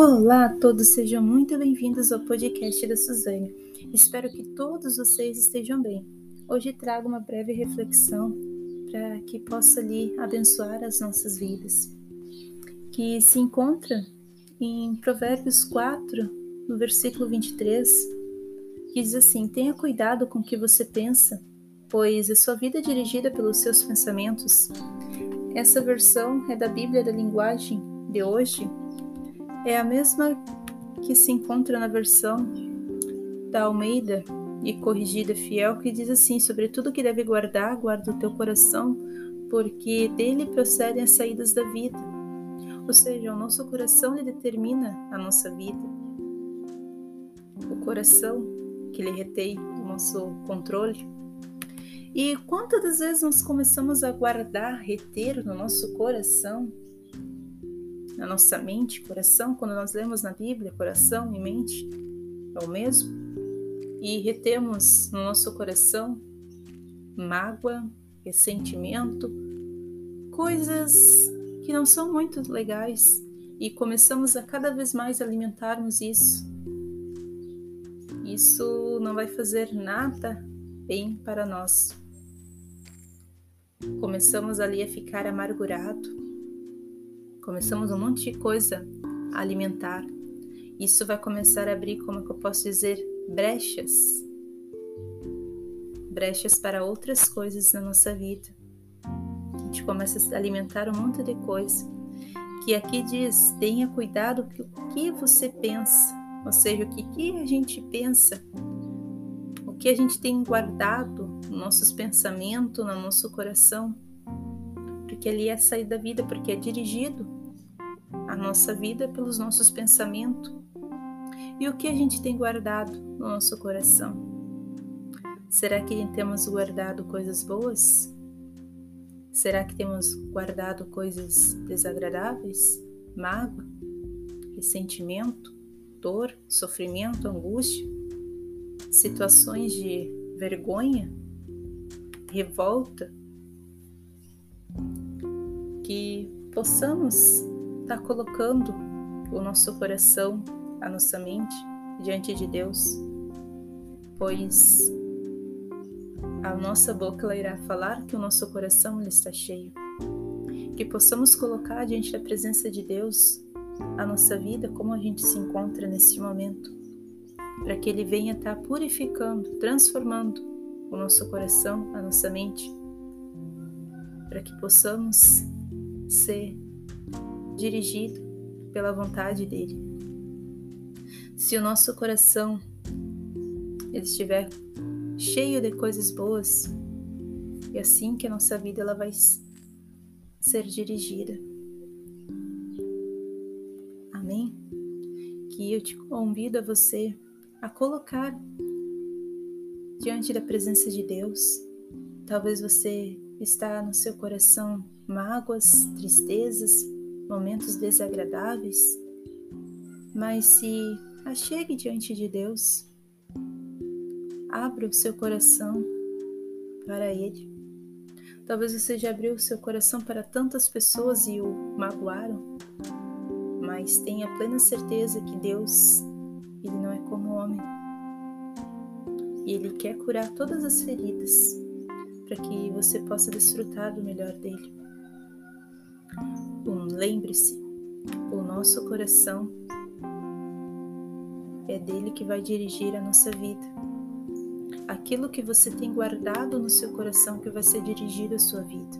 Olá a todos, sejam muito bem-vindos ao podcast da Suzane. Espero que todos vocês estejam bem. Hoje trago uma breve reflexão para que possa lhe abençoar as nossas vidas, que se encontra em Provérbios 4, no versículo 23, que diz assim: Tenha cuidado com o que você pensa, pois a sua vida é dirigida pelos seus pensamentos. Essa versão é da Bíblia da linguagem de hoje é a mesma que se encontra na versão da Almeida e corrigida fiel, que diz assim: sobre tudo que deve guardar, guarda o teu coração, porque dele procedem as saídas da vida. Ou seja, o nosso coração ele determina a nossa vida. O coração que ele retém o nosso controle. E quantas vezes nós começamos a guardar, reter no nosso coração na nossa mente, coração, quando nós lemos na Bíblia, coração e mente é o mesmo, e retemos no nosso coração mágoa, ressentimento, coisas que não são muito legais e começamos a cada vez mais alimentarmos isso. Isso não vai fazer nada bem para nós. Começamos ali a ficar amargurado, começamos um monte de coisa a alimentar. Isso vai começar a abrir, como é que eu posso dizer, brechas. Brechas para outras coisas na nossa vida. A gente começa a alimentar um monte de coisa. Que aqui diz: tenha cuidado com o que você pensa. Ou seja, o que, que a gente pensa, o que a gente tem guardado nos nossos pensamentos, no nosso coração, porque ali é a saída da vida, porque é dirigido a nossa vida pelos nossos pensamentos e o que a gente tem guardado no nosso coração. Será que temos guardado coisas boas? Será que temos guardado coisas desagradáveis? Mágoa, ressentimento, dor, sofrimento, angústia, situações de vergonha, revolta? Que possamos está colocando o nosso coração, a nossa mente diante de Deus, pois a nossa boca ela irá falar que o nosso coração ele está cheio. Que possamos colocar diante da presença de Deus a nossa vida, como a gente se encontra neste momento, para que Ele venha estar purificando, transformando o nosso coração, a nossa mente, para que possamos ser dirigido pela vontade dele. Se o nosso coração estiver cheio de coisas boas, é assim que a nossa vida ela vai ser dirigida. Amém? Que eu te convido a você a colocar diante da presença de Deus. Talvez você está no seu coração mágoas, tristezas, momentos desagradáveis, mas se achegue diante de Deus, abra o seu coração para Ele. Talvez você já abriu o seu coração para tantas pessoas e o magoaram, mas tenha plena certeza que Deus, Ele não é como o homem. E Ele quer curar todas as feridas para que você possa desfrutar do melhor dele. Lembre-se, o nosso coração é dele que vai dirigir a nossa vida. Aquilo que você tem guardado no seu coração que vai ser dirigido à sua vida.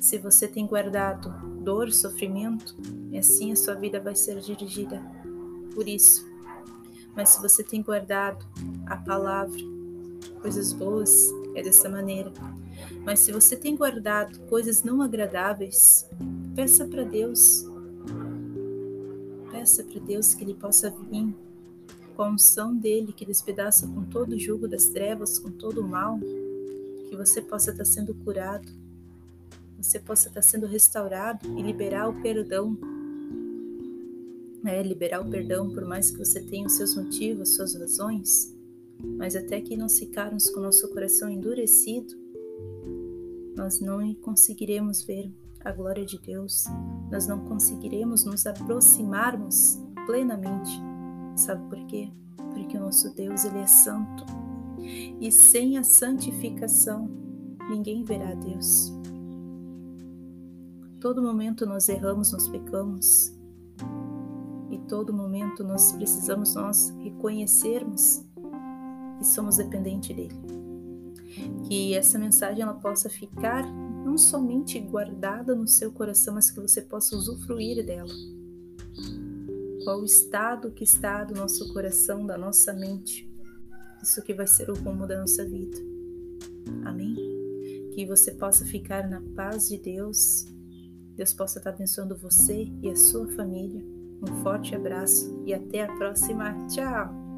Se você tem guardado dor, sofrimento, assim a sua vida vai ser dirigida por isso. Mas se você tem guardado a palavra, coisas boas, é dessa maneira. Mas se você tem guardado coisas não agradáveis, peça para Deus. Peça para Deus que Ele possa vir com a unção dele que despedaça com todo o jugo das trevas, com todo o mal, que você possa estar sendo curado, você possa estar sendo restaurado e liberar o perdão. É, liberar o perdão, por mais que você tenha os seus motivos, suas razões, mas até que nós ficarmos com nosso coração endurecido, nós não conseguiremos ver a glória de Deus, nós não conseguiremos nos aproximarmos plenamente. Sabe por quê? Porque o nosso Deus, ele é santo. E sem a santificação, ninguém verá Deus. Todo momento nós erramos, nós pecamos. E todo momento nós precisamos nós reconhecermos que somos dependentes dele. Que essa mensagem ela possa ficar não somente guardada no seu coração, mas que você possa usufruir dela. Qual o estado que está do nosso coração, da nossa mente? Isso que vai ser o rumo da nossa vida. Amém? Que você possa ficar na paz de Deus Deus possa estar abençoando você e a sua família. Um forte abraço e até a próxima. Tchau!